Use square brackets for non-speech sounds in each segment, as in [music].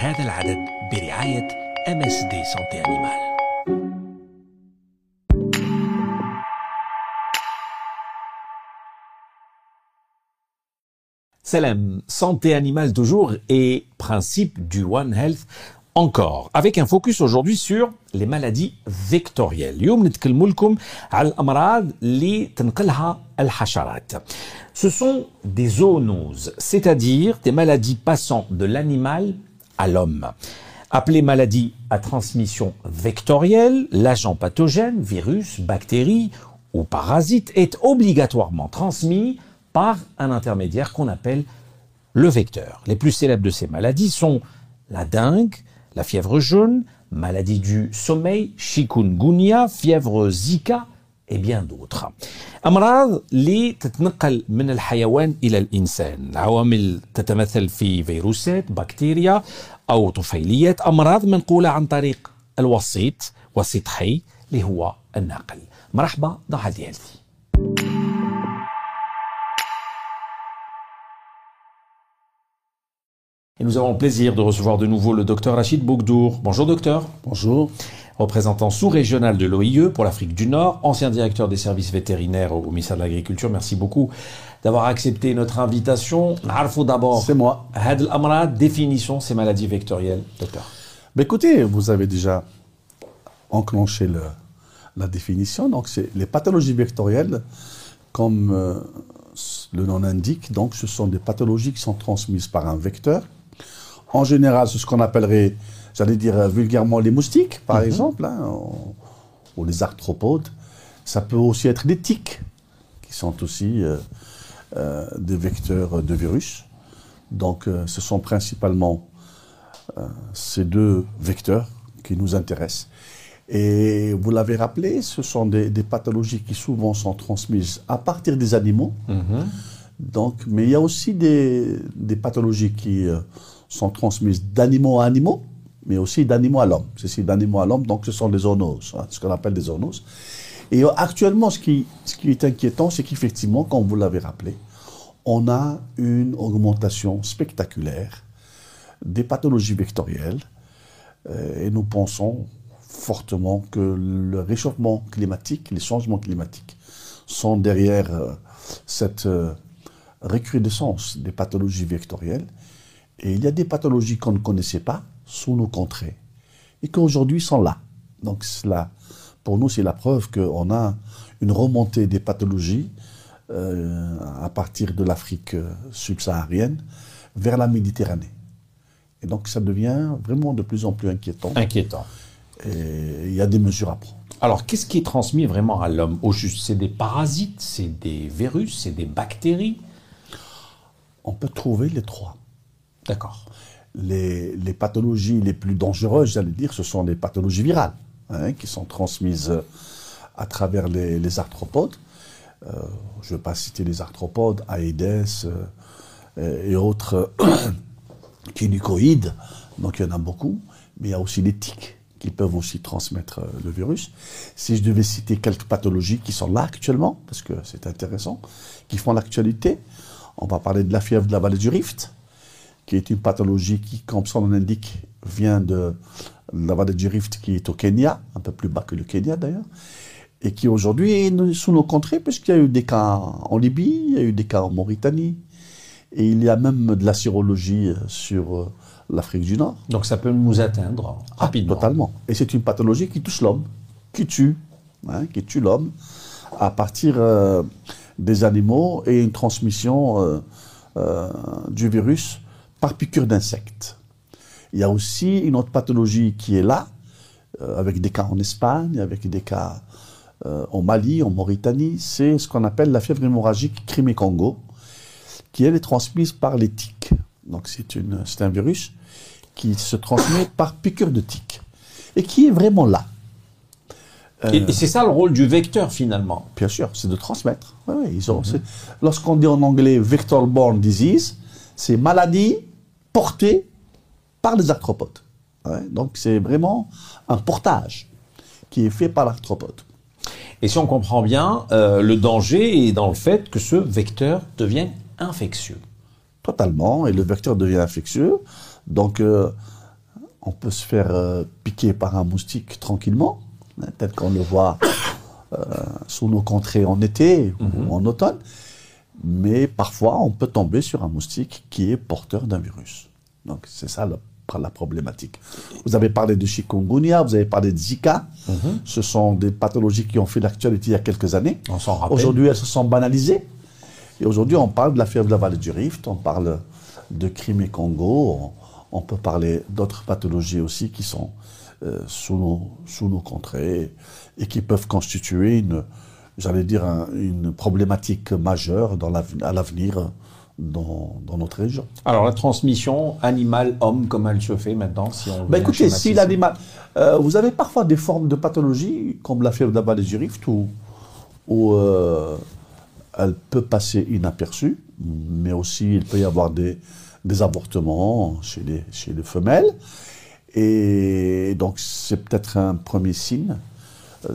هذا العدد برعاية MSD Santé Animale Salam, santé animale toujours et principe du One Health encore, avec un focus aujourd'hui sur les maladies vectorielles. اليوم نتكلموا لكم على الأمراض اللي تنقلها الحشرات. Ce sont des zoonoses, c'est-à-dire des maladies passant de l'animal à l'homme. Appelées maladies à transmission vectorielle, l'agent pathogène, virus, bactérie ou parasite est obligatoirement transmis par un intermédiaire qu'on appelle le vecteur. Les plus célèbres de ces maladies sont la dengue, la fièvre jaune, maladie du sommeil, chikungunya, fièvre Zika et bien d'autres. أمراض اللي تتنقل من الحيوان إلى الإنسان عوامل تتمثل في فيروسات بكتيريا أو طفيليات أمراض منقولة عن طريق الوسيط وسيط حي اللي هو الناقل مرحبا ضحى ديالتي Et nous avons le plaisir de recevoir de nouveau le docteur Rachid Bougdour. Bonjour docteur. Bonjour. Représentant sous-régional de l'OIE pour l'Afrique du Nord, ancien directeur des services vétérinaires au ministère de l'Agriculture. Merci beaucoup d'avoir accepté notre invitation. Arfou d'abord. C'est moi. Had al définition ces maladies vectorielles, docteur. Écoutez, vous avez déjà enclenché le, la définition. Donc, c'est les pathologies vectorielles, comme euh, le nom l'indique, donc ce sont des pathologies qui sont transmises par un vecteur en général, c'est ce qu'on appellerait, j'allais dire euh, vulgairement, les moustiques, par mhm. exemple, hein, ou, les arthropodes. Ça peut aussi être des tiques, qui sont aussi euh, euh, des vecteurs de virus. Donc, ce sont principalement ces deux vecteurs qui nous intéressent. Et vous l'avez rappelé, ce sont des, pathologies qui souvent sont transmises à partir des animaux. Mhm. Donc, mais il y a aussi des, des pathologies qui sont transmises d'animaux à animaux, mais aussi d'animaux à l'homme. Ceci d'animaux à l'homme, donc ce sont des zoonoses, hein, ce qu'on appelle des zoonoses. Et actuellement, ce qui, est inquiétant, c'est qu'effectivement, comme vous l'avez rappelé, on a une augmentation spectaculaire des pathologies vectorielles euh, et nous pensons fortement que le réchauffement climatique, les changements climatiques sont derrière euh, cette euh, recrudescence des pathologies vectorielles et il y a des pathologies qu'on ne connaissait pas sous nos contrées et qui aujourd'hui sont là. Donc cela, pour nous, c'est la preuve qu'on a une remontée des pathologies euh, à partir de l'Afrique euh, subsaharienne vers la Méditerranée. Et donc ça devient vraiment de plus en plus inquiétant. Inquiétant. Et il y a des mesures à prendre. Alors, qu'est-ce qui est transmis vraiment à l'homme Au juste, c'est des parasites, c'est des virus, c'est des bactéries? On peut trouver les trois. D'accord. Les, pathologies les plus dangereuses, j'allais dire, ce sont les pathologies virales, hein, qui sont transmises euh, à travers les, arthropodes. Euh, je ne vais pas citer les arthropodes, Aedes euh, et autres [coughs] kinucoïdes, donc il y en a beaucoup, mais il y a aussi les tiques qui peuvent aussi transmettre le virus. Si je devais citer quelques pathologies qui sont là actuellement, parce que c'est intéressant, qui font l'actualité, on va parler de la fièvre de la vallée du Rift, qui est une pathologie qui, comme son nom l'indique, vient de la vallée du Rift qui est au Kenya, un peu plus bas que le Kenya d'ailleurs, et qui aujourd'hui est sous nos contrées, puisqu'il y a eu des cas en Libye, il y a eu des cas en Mauritanie, et il y a même de la sérologie sur euh, l'Afrique du Nord. Donc ça peut nous atteindre ah, rapidement. totalement. Et c'est une pathologie qui touche l'homme, qui tue, hein, qui tue l'homme à partir euh, des animaux et une transmission euh, du virus par piqûre d'insectes. Il y a aussi une autre pathologie qui est là, euh, avec des cas en Espagne, avec des cas euh, au Mali, en Mauritanie, c'est ce qu'on appelle la fièvre hémorragique Crimée-Congo, qui elle est transmise par les tiques. Donc c'est un virus qui se transmet par piqûre de tiques et qui est vraiment là. et, c'est ça le rôle du vecteur finalement. Bien sûr, c'est de transmettre. Lorsqu'on dit en anglais vector-borne disease, c'est maladie porté par les arthropodes. donc c'est vraiment un portage qui est fait par l'arthropode. Et si on comprend bien, euh, le danger est dans le fait que ce vecteur devienne infectieux. Totalement, et le vecteur devient infectieux. Donc, euh, on peut se faire euh, piquer par un moustique tranquillement, hein, tel qu'on le voit sous nos contrées en été ou en automne. Mais parfois, on peut tomber sur un moustique qui est porteur d'un virus. Donc, c'est ça la, la problématique. Vous avez parlé de chikungunya, vous avez parlé de Zika. Ce sont des pathologies qui ont fait l'actualité il y a quelques années. On s'en rappelle. Aujourd'hui, elles se sont banalisées. Et aujourd'hui, on parle de la fièvre de la vallée du Rift, on parle de Crimée-Congo, on, on peut parler d'autres pathologies aussi qui sont euh, sous, nos, sous nos contrées et qui peuvent constituer une, j'allais dire, un- une problématique majeure dans à l'avenir dans, dans notre région. Alors la transmission animal-homme, comment elle se fait maintenant si on veut écoutez, si l'animal. euh, vous avez parfois des formes de pathologie, comme la fièvre de la vallée du Rift, où, où euh, elle peut passer inaperçue, mais aussi il peut y avoir des, des avortements chez les, chez les femelles. Et donc, c'est peut-être un premier signe euh,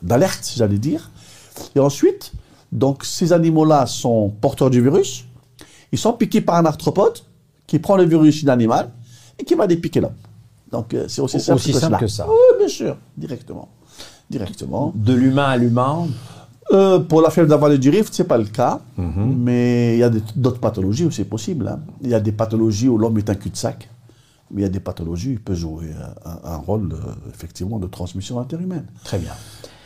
d'alerte, j'allais dire. Et ensuite, donc, ces animaux-là sont porteurs du virus. Ils sont piqués par un arthropode qui prend le virus chez l'animal et qui va les piquer l'homme. Donc, euh, c'est aussi simple, Aussi que, simple cela. que ça. Oui, bien sûr, directement. Directement. De l'humain à l'humain, Euh, pour la fièvre vallée du Rift, c'est pas le cas, Mhm. mais il y a d'autres pathologies où c'est possible. hein. Il y a des pathologies où l'homme est un cul-de-sac, mais il y a des pathologies où il peut jouer un, rôle, euh, effectivement, de transmission interhumaine. très bien.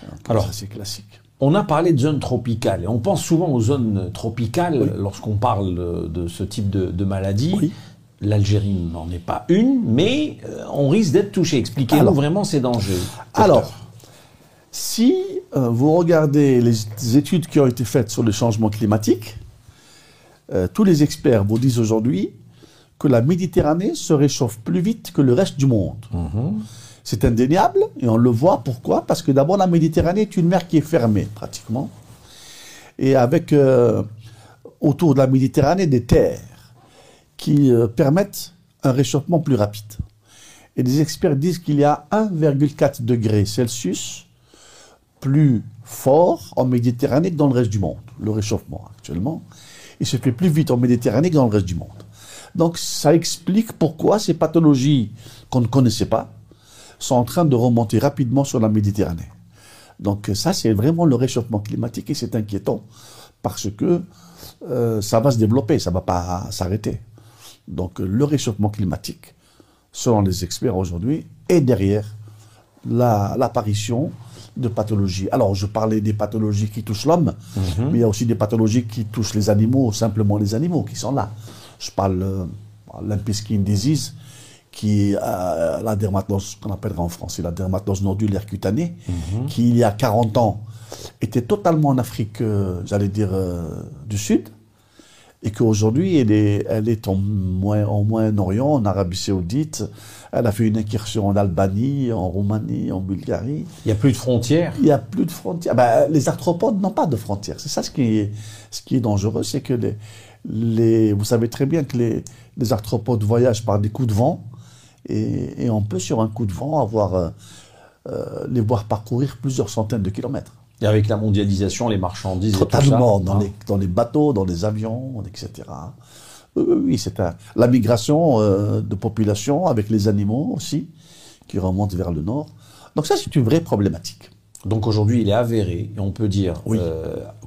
Donc, Alors- c'est classique. On a parlé de zones tropicales et on pense souvent aux zones tropicales lorsqu'on parle de ce type de, de maladie. Oui. L'Algérie n'en est pas une, mais euh, on risque d'être touché. Expliquez-nous vraiment ces dangers. Alors, docteur. si euh, vous regardez les études qui ont été faites sur le changement climatique, euh, tous les experts vous disent aujourd'hui que la Méditerranée se réchauffe plus vite que le reste du monde. C'est indéniable et on le voit. Pourquoi? Parce que d'abord, la Méditerranée est une mer qui est fermée, pratiquement. Et avec euh, autour de la Méditerranée des terres qui euh, permettent un réchauffement plus rapide. Et des experts disent qu'il y a 1,4 degré Celsius plus fort en Méditerranée que dans le reste du monde, le réchauffement actuellement. Il se fait plus vite en Méditerranée que dans le reste du monde. Donc ça explique pourquoi ces pathologies qu'on ne connaissait pas sont en train de remonter rapidement sur la Méditerranée. Donc ça, c'est vraiment le réchauffement climatique et c'est inquiétant parce que euh, ça va se développer, ça ne va pas s'arrêter. Donc le réchauffement climatique, selon les experts aujourd'hui, est derrière la- l'apparition de pathologies. Alors, je parlais des pathologies qui touchent l'homme, mais il y a aussi des pathologies qui touchent les animaux, simplement les animaux qui sont là. Je parle euh, l'impiskin disease, qui est euh, la dermatose, qu'on appellera en français la dermatose nodulaire cutanée, qui il y a 40 ans était totalement en Afrique, euh, j'allais dire, euh, du Sud, et qu'aujourd'hui, elle est, elle est en, en Moyen-Orient, en Arabie Saoudite. Elle a fait une incursion en Albanie, en Roumanie, en Bulgarie. Il n'y a plus de frontières. Il n'y a plus de frontières. Ben, les arthropodes n'ont pas de frontières. C'est ça ce qui est, ce qui est dangereux, c'est que les, les, vous savez très bien que les, les arthropodes voyagent par des coups de vent, et, et on peut sur un coup de vent avoir euh, euh, les voir parcourir plusieurs centaines de kilomètres. Et avec la mondialisation, les marchandises et tout ça, Totalement, dans, hein. les, dans les bateaux, dans les avions, etc. Oui, c'est un- la migration euh, de population avec les animaux aussi, qui remontent vers le nord. Donc ça, c'est une vraie problématique. Donc aujourd'hui, il est avéré, et on peut dire, Oui.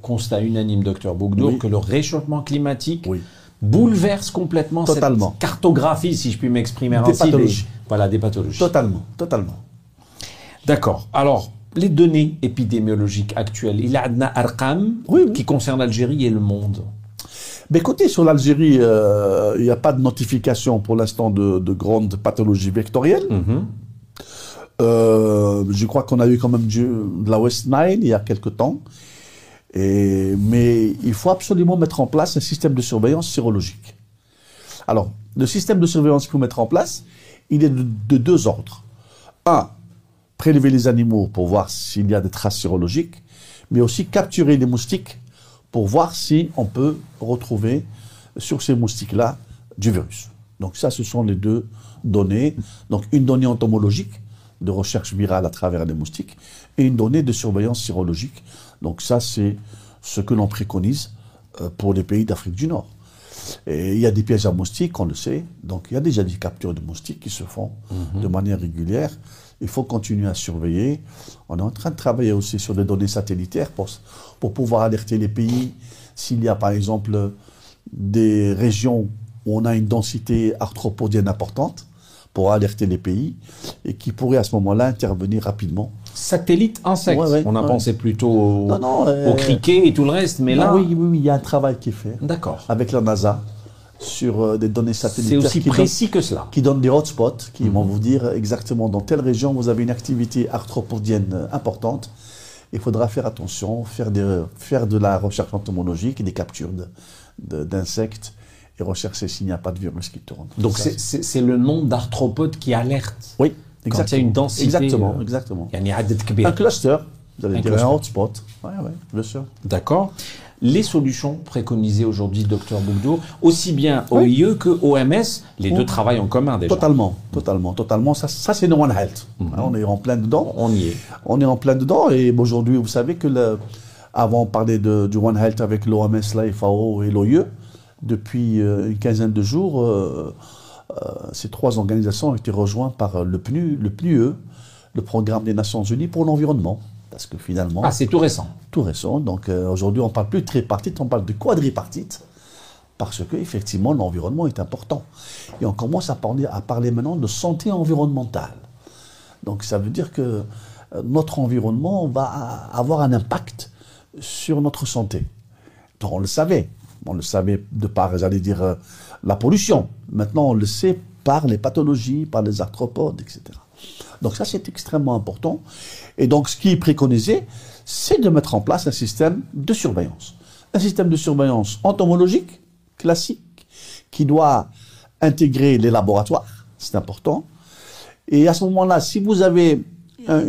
constat unanime, docteur Bougdour, Oui. que le réchauffement climatique Oui. Bouleverse complètement Totalement. cette cartographie, si je puis m'exprimer Des ainsi, pathologies. voilà, des pathologies. Totalement, totalement. D'accord. Alors, les données épidémiologiques actuelles, il y a Adna Arqam Oui, oui. qui concerne l'Algérie et le monde. Mais écoutez, sur l'Algérie, euh, il n'y a pas de notification pour l'instant de, de grandes pathologies vectorielles. Euh, je crois qu'on a eu quand même du- de la West Nile il y a quelque temps. Mais il faut absolument mettre en place un système de surveillance sérologique. Alors, le système de surveillance qu'il faut mettre en place, il est de, de deux ordres. Un, prélever les animaux pour voir s'il y a des traces sérologiques, mais aussi capturer les moustiques pour voir si on peut retrouver sur ces moustiques-là du virus. Donc ça, ce sont les deux données. Donc une donnée entomologique de recherche virale à travers les moustiques et une donnée de surveillance sérologique. Donc ça, c'est ce que l'on préconise euh, pour les pays d'Afrique du Nord. Et il y a des pièges à moustiques, on le sait. Donc il y a déjà des captures de moustiques qui se font de manière régulière. Il faut continuer à surveiller. On est en train de travailler aussi sur des données satellitaires pour, pour pouvoir alerter les pays s'il y a par exemple des régions où on a une densité arthropodienne importante pour alerter les pays et qui pourraient à ce moment-là intervenir rapidement. Satellite insectes. Ouais, ouais, On a ouais. pensé plutôt au, Non, non, euh, au criquet et tout le reste, mais là, oui, oui, oui, il y a un travail qui est fait d'accord. avec la NASA sur euh, des données C'est satellitaires aussi qui, donnent- précis que cela. qui donnent des hotspots, qui vont vous dire exactement dans telle région vous avez une activité arthropodienne euh, importante. Il faudra faire attention, faire, des, faire de la recherche entomologique et des captures de- d'insectes rechercher s'il n'y a pas de virus qui tourne. Donc c'est le nombre d'arthropodes qui alerte. Oui, exactement. Quand il y a une densité. Exactement, euh, exactement. Il y a Un cluster, vous allez un dire un hotspot. Oui, oui, bien sûr. D'accord. Les solutions préconisées aujourd'hui, docteur Bougdour, aussi bien OIE que OMS, les deux travaillent en commun déjà. Totalement, mm. totalement, totalement. Ça, ça c'est One mm. Health. Hein, on est en plein dedans. On y est. On est en plein dedans. Et aujourd'hui, vous savez que avant, on parlait de, du One Health avec l'OMS, la FAO et l'OIE. Depuis euh, une quinzaine de jours, euh, euh, ces trois organisations ont été rejointes par le PNU, le PNUE, le Programme des Nations Unies pour l'environnement. Parce que finalement, Ah, c'est tout récent. tout récent. Donc aujourd'hui, on ne parle plus de tripartite, on parle de quadripartite. Parce que effectivement, l'environnement est important. Et on commence à parler, à parler maintenant de santé environnementale. Donc ça veut dire que notre environnement va avoir un impact sur notre santé. Donc, on le savait. On le savait de par, j'allais dire, euh, la pollution. Maintenant, on le sait par les pathologies, par les arthropodes, etc. Donc ça, c'est extrêmement important. Et donc, ce qui est préconisé, c'est de mettre en place un système de surveillance. Un système de surveillance entomologique, classique, qui doit intégrer les laboratoires, c'est important. Et à ce moment-là, si vous avez un-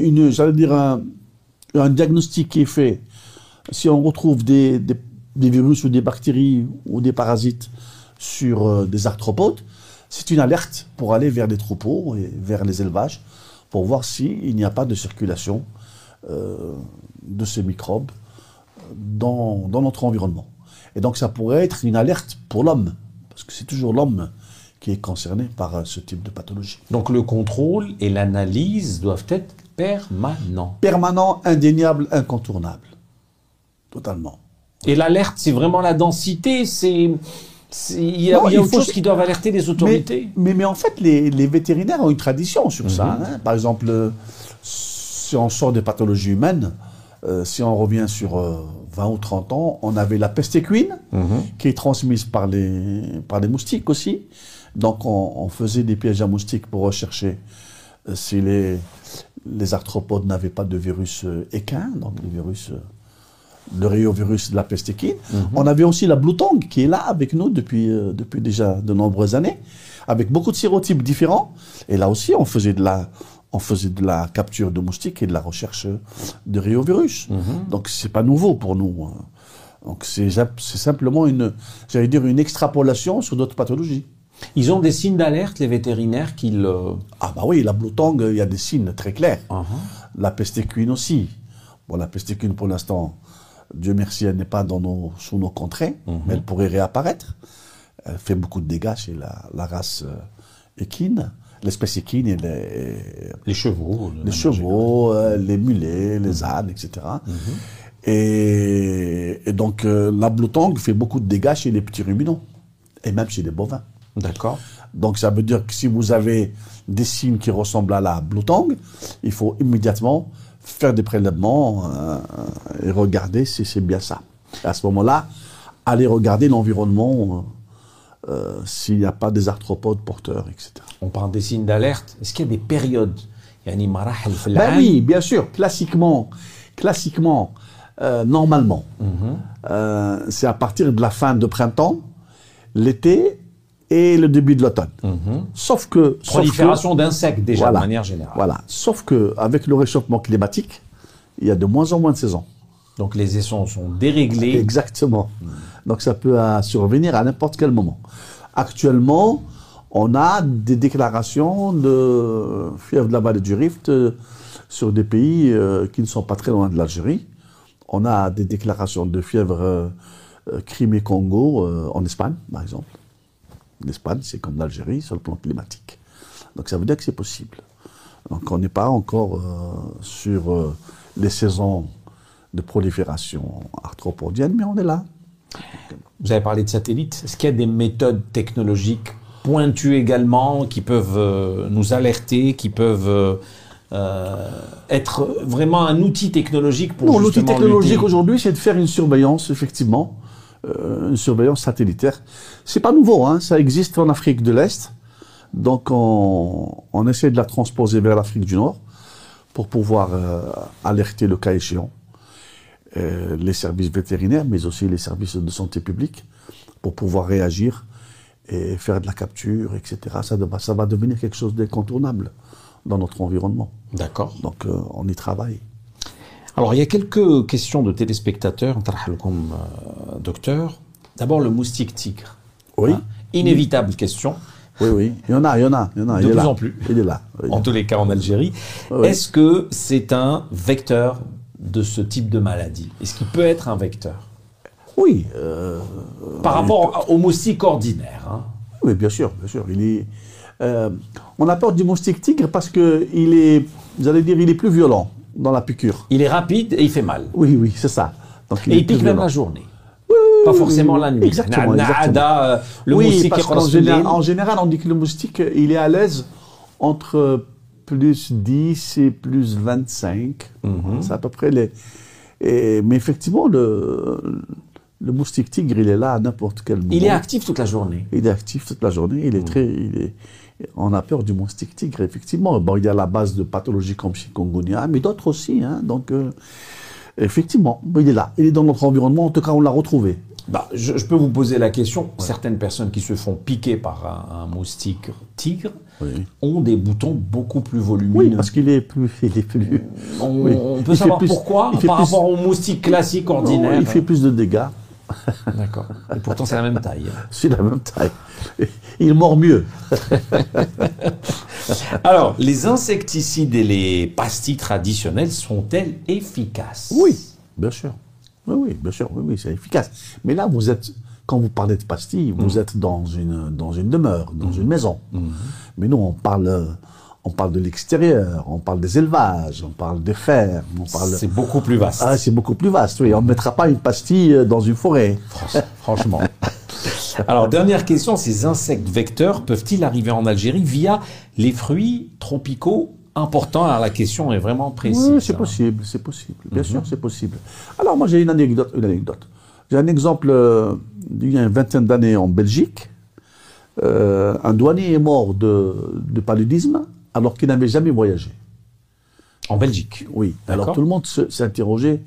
diagnostic qui est fait, si on retrouve des- des virus ou des bactéries ou des parasites sur euh, des arthropodes, c'est une alerte pour aller vers les troupeaux et vers les élevages pour voir s'il n'y a pas de circulation euh, de ces microbes dans, dans notre environnement. Et donc ça pourrait être une alerte pour l'homme, parce que c'est toujours l'homme qui est concerné par euh, ce type de pathologie. Donc le contrôle et l'analyse doivent être permanents. Permanent, indéniable, incontournable. Totalement. Et l'alerte, c'est vraiment la densité, c'est... Il y a, Non, il y a il autre chose qui doivent alerter les autorités. Mais, mais, mais en fait, les, les vétérinaires ont une tradition sur ça. hein. Par exemple, euh, si on sort des pathologies humaines, euh, si on revient sur euh, 20 ou 30 ans, on avait la peste équine, qui est transmise par les, par les moustiques aussi. Donc, on, on faisait des pièges à moustiques pour rechercher euh, si les, les arthropodes n'avaient pas de virus équin, donc le virus... le réovirus de la peste équine. On avait aussi la Blue Tongue qui est là avec nous depuis, euh, depuis déjà de nombreuses années, avec beaucoup de sérotypes différents. Et là aussi, on faisait de la, on faisait de la capture de moustiques et de la recherche de réovirus. Donc c'est pas nouveau pour nous. hein. Donc c'est simplement une, j'allais dire une extrapolation sur d'autres pathologies. Ils ont des signes d'alerte, les vétérinaires, qu'ils... euh, Ah bah oui, la Blue Tongue, il y a des signes très clairs. uh-huh. La peste équine aussi. Bon, la peste équine, pour l'instant, Dieu merci, elle n'est pas dans nos, sous nos contrées, mais elle pourrait réapparaître. Elle fait beaucoup de dégâts chez la, la race euh, équine. L'espèce équine et les, Les chevaux. les chevaux, euh, les mulets, les ânes, etc. Et, et donc, euh, la Blue Tongue fait beaucoup de dégâts chez les petits ruminants, et même chez les bovins. D'accord. Donc ça veut dire que si vous avez des signes qui ressemblent à la Blue Tongue, il faut immédiatement faire des prélèvements euh, et regarder si c'est bien ça. À ce moment-là, aller regarder l'environnement, euh, euh, s'il n'y a pas des arthropodes porteurs, etc. On parle des signes d'alerte. Est-ce qu'il y a des périodes ben oui, bien sûr, classiquement, classiquement, normalement, mhm. c'est à partir de la fin de printemps, l'été et le début de l'automne. Sauf que... sauf que- Prolifération d'insectes déjà Voilà. de manière générale. Voilà. Sauf que avec le réchauffement climatique, il y a de moins en moins de saisons. Donc les saisons sont déréglées. Exactement. Donc ça peut euh, survenir à n'importe quel moment. Actuellement, on a des déclarations de fièvre de la vallée du Rift euh, sur des pays euh, qui ne sont pas très loin de l'Algérie. On a des déclarations de fièvre euh, Crimée-Congo en Espagne, par exemple. L'Espagne, c'est comme l'Algérie sur le plan climatique. Donc ça veut dire que c'est possible. Donc on n'est pas encore euh, sur euh, les saisons de prolifération arthropodienne, mais on est là. Vous avez parlé de satellites. Est-ce qu'il y a des méthodes technologiques pointues également qui peuvent euh, nous alerter, qui peuvent être vraiment un outil technologique pour Non, l'outil technologique aujourd'hui, c'est de faire une surveillance, effectivement, une surveillance satellitaire. C'est pas nouveau, hein, ça existe en Afrique de l'Est. Donc on, on essaie de la transposer vers l'Afrique du Nord pour pouvoir euh, alerter le cas échéant euh, les services vétérinaires, mais aussi les services de santé publique pour pouvoir réagir et faire de la capture, etc. Ça, va- ça va devenir quelque chose d'incontournable dans notre environnement. D'accord. Donc euh, on y travaille. Alors, il y a quelques questions de téléspectateurs. Euh, docteur. D'abord, le moustique tigre. Oui. Hein, inévitable question. Oui, oui. Il y en a, il y en a, il y en a. De il plus en plus. Il est là. En tous les cas, en Algérie. Est-ce que c'est un vecteur de ce type de maladie? Est-ce qu'il peut être un vecteur? Oui. Euh, Par rapport au moustique ordinaire. Hein. Oui, bien sûr, bien sûr. Il est, euh, on apporte du moustique tigre parce qu'il est, vous allez dire, il est plus violent dans la piqûre. Il est rapide et il fait mal. Oui, oui, c'est ça. Donc, Et il pique même la journée. Pas forcément la nuit. Exactement, exactement. nada, euh, le oui, moustique parce qu'en général, en général, on dit que le moustique, il est à l'aise entre plus 10 et plus 25. Mhm. C'est à peu près les. et- mais effectivement, le, le moustique tigre, il est là à n'importe quel moment. Il est actif toute la journée. Il est actif toute la journée. Il est très. Il est, on a peur du moustique tigre, effectivement. Bon, il y a la base de pathologies comme chikungunya, mais d'autres aussi. Hein, donc, euh, effectivement, il est là. Il est dans notre environnement. En tout cas, on l'a retrouvé. Bah, je, je peux vous poser la question. Certaines personnes qui se font piquer par un, un moustique tigre Oui. ont des boutons beaucoup plus volumineux. Oui, parce qu'il est plus. Il est plus. on, oui. on peut Il savoir plus- pourquoi par plus- rapport au moustique classique ordinaire. Non, il fait plus de dégâts. [laughs] D'accord. Et pourtant, c'est la même taille. [laughs] C'est la même taille. Il mord mieux. [laughs] Alors, les insecticides et les pastilles traditionnelles sont-elles efficaces? Oui, bien sûr. Oui, oui, bien sûr. Oui, oui, c'est efficace. Mais là, vous êtes. Quand vous parlez de pastilles, vous êtes dans une, dans une demeure, dans une maison. Mais nous, on parle, euh, on parle de l'extérieur, on parle des élevages, on parle des fermes, on parle. C'est beaucoup plus vaste. Ah, c'est beaucoup plus vaste, oui. On ne mettra pas une pastille euh, dans une forêt. Franchement. Alors, dernière question, ces insectes vecteurs peuvent-ils arriver en Algérie via les fruits tropicaux importants? Alors, la question est vraiment précise. Oui, c'est hein. possible, c'est possible. Bien sûr, c'est possible. Alors, moi, j'ai une anecdote. Une anecdote. J'ai un exemple euh, d'il y a une vingtaine d'années en Belgique. Euh, un douanier est mort de, de paludisme alors qu'il n'avait jamais voyagé. En Belgique. Oui. Alors, tout le monde se- s'est interrogé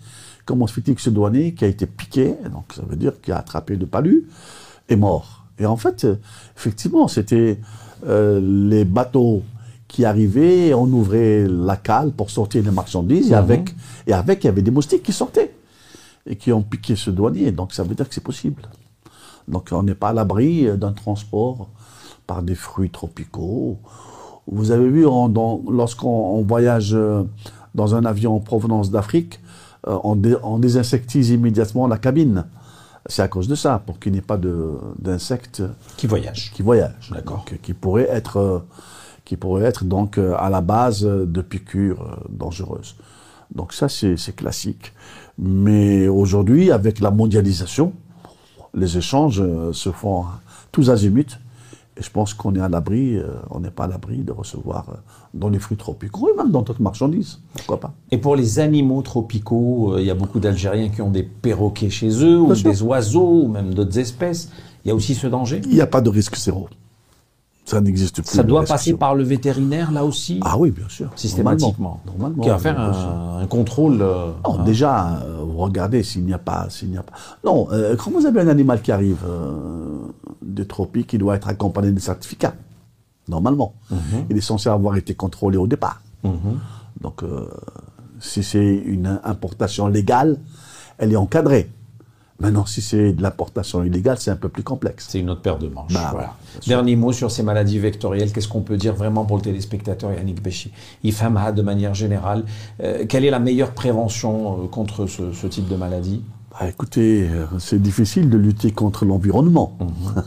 comment se fait-il que ce douanier qui a été piqué, donc ça veut dire qu'il a attrapé le palu, est mort. Et en fait, effectivement, c'était euh, les bateaux qui arrivaient, on ouvrait la cale pour sortir les marchandises, et, avec, et avec, il y avait des moustiques qui sortaient et qui ont piqué ce douanier. Donc ça veut dire que c'est possible. Donc on n'est pas à l'abri euh, d'un transport par des fruits tropicaux. Vous avez vu, lorsqu'on on voyage euh, dans un avion en provenance d'Afrique, euh, on, dé- on désinsectise immédiatement la cabine. C'est à cause de ça, pour qu'il n'y ait pas d'insectes Qui voyagent. qui voyagent. D'accord. Qui pourraient être, euh, qui pourraient être donc à la base de piqûres dangereuses. Donc ça, c'est classique. Mais aujourd'hui, avec la mondialisation, les échanges se font tous azimuts. Et je pense qu'on est à l'abri, euh, on n'est pas à l'abri de recevoir euh, dans les fruits tropicaux et même dans d'autres marchandises. Pourquoi pas Et pour les animaux tropicaux, euh, il y a beaucoup d'Algériens qui ont des perroquets chez eux, ou sûr. des oiseaux, ou même d'autres espèces. Il y a aussi ce danger? Il n'y a pas de risque zéro. Ça n'existe plus. Ça doit passer par le vétérinaire, là aussi Ah oui, bien sûr. Systématiquement. Normalement. Qui va faire un, un contrôle. euh, Non, hein. déjà, euh, regardez s'il n'y a pas, s'il n'y a pas. Non, euh, quand vous avez un animal qui arrive euh, des tropiques, il doit être accompagné de certificat. Normalement, il est censé avoir été contrôlé au départ. Donc, euh, si c'est une importation légale, elle est encadrée. Maintenant, si c'est de l'importation illégale, c'est un peu plus complexe. C'est une autre paire de manches. Bah, voilà. Dernier mot sur ces maladies vectorielles. Qu'est-ce qu'on peut dire vraiment pour le téléspectateur Yannick Béchi IFAMA de manière générale. euh, quelle est la meilleure prévention euh, contre ce, ce type de maladie? Ah, écoutez, euh, c'est difficile de lutter contre l'environnement.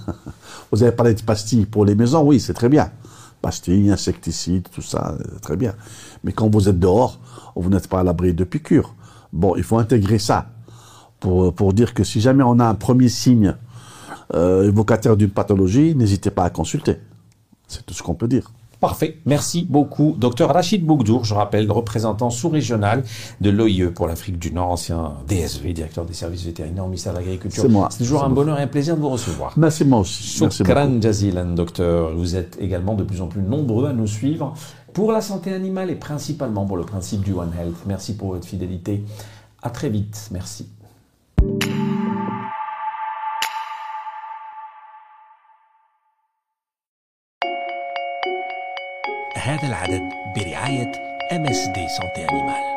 [laughs] Vous avez parlé de pastilles pour les maisons, oui, c'est très bien. Pastilles, insecticides, tout ça, très bien. Mais quand vous êtes dehors, vous n'êtes pas à l'abri de piqûres. Bon, il faut intégrer ça pour, pour dire que si jamais on a un premier signe euh, évocataire d'une pathologie, n'hésitez pas à consulter. C'est tout ce qu'on peut dire. Parfait. Merci beaucoup. Docteur Rachid Bougdour, je rappelle, représentant sous-régional de l'OIE pour l'Afrique du Nord, ancien DSV, directeur des services vétérinaires au ministère de l'Agriculture. C'est moi. C'est toujours un bonheur et un plaisir de vous recevoir. Merci moi aussi. Merci beaucoup. Shukran jazilan, docteur. Vous êtes également de plus en plus nombreux à nous suivre pour la santé animale et principalement pour le principe du One Health. Merci pour votre fidélité. À très vite. Merci. هذا العدد برعاية MSD Santé Animal